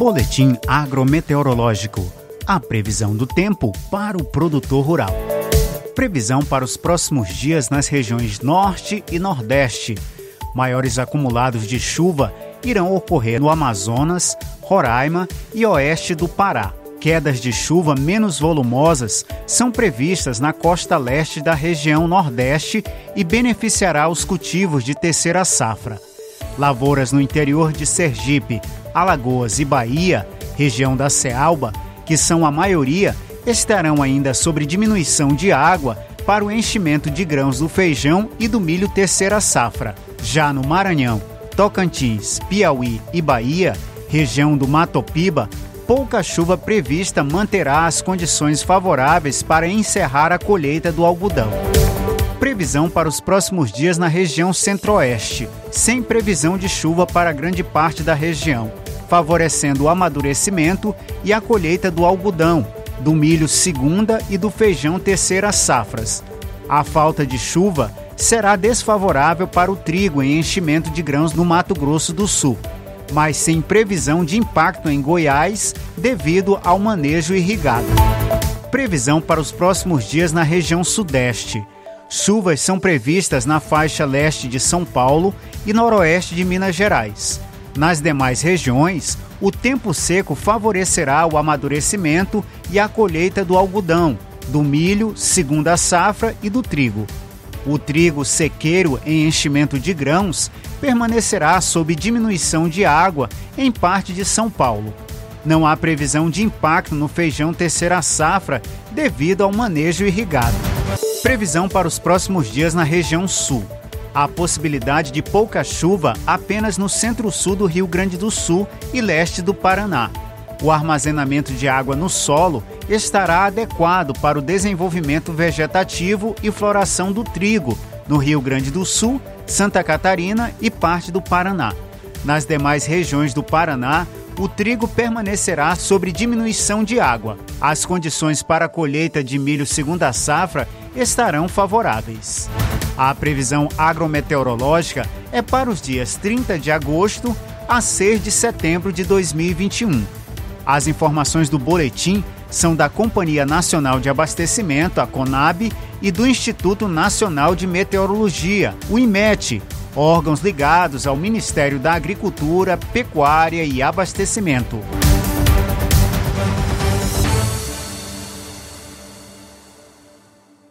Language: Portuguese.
Boletim agrometeorológico. A previsão do tempo para o produtor rural. Previsão para os próximos dias nas regiões Norte e Nordeste. Maiores acumulados de chuva irão ocorrer no Amazonas, Roraima e oeste do Pará. Quedas de chuva menos volumosas são previstas na costa leste da região Nordeste e beneficiará os cultivos de terceira safra. Lavouras no interior de Sergipe, Alagoas e Bahia, região da Cealba, que são a maioria, estarão ainda sobre diminuição de água para o enchimento de grãos do feijão e do milho terceira safra. Já no Maranhão, Tocantins, Piauí e Bahia, região do Matopiba, pouca chuva prevista manterá as condições favoráveis para encerrar a colheita do algodão. Previsão para os próximos dias na região centro-oeste, sem previsão de chuva para grande parte da região, favorecendo o amadurecimento e a colheita do algodão, do milho segunda e do feijão terceira safras. A falta de chuva será desfavorável para o trigo em enchimento de grãos no Mato Grosso do Sul mas sem previsão de impacto em Goiás devido ao manejo irrigado. Previsão para os próximos dias na região Sudeste. Chuvas são previstas na faixa leste de São Paulo e noroeste de Minas Gerais. Nas demais regiões, o tempo seco favorecerá o amadurecimento e a colheita do algodão, do milho, segunda safra e do trigo. O trigo sequeiro em enchimento de grãos permanecerá sob diminuição de água em parte de São Paulo. Não há previsão de impacto no feijão terceira safra devido ao manejo irrigado. Previsão para os próximos dias na região sul. Há possibilidade de pouca chuva apenas no centro-sul do Rio Grande do Sul e leste do Paraná. O armazenamento de água no solo estará adequado para o desenvolvimento vegetativo e floração do trigo no Rio Grande do Sul, Santa Catarina e parte do Paraná. Nas demais regiões do Paraná, o trigo permanecerá sobre diminuição de água. As condições para a colheita de milho segunda safra estarão favoráveis. A previsão agrometeorológica é para os dias 30 de agosto a 6 de setembro de 2021. As informações do boletim são da Companhia Nacional de Abastecimento, a CONAB, e do Instituto Nacional de Meteorologia, o IMET, órgãos ligados ao Ministério da Agricultura, Pecuária e Abastecimento.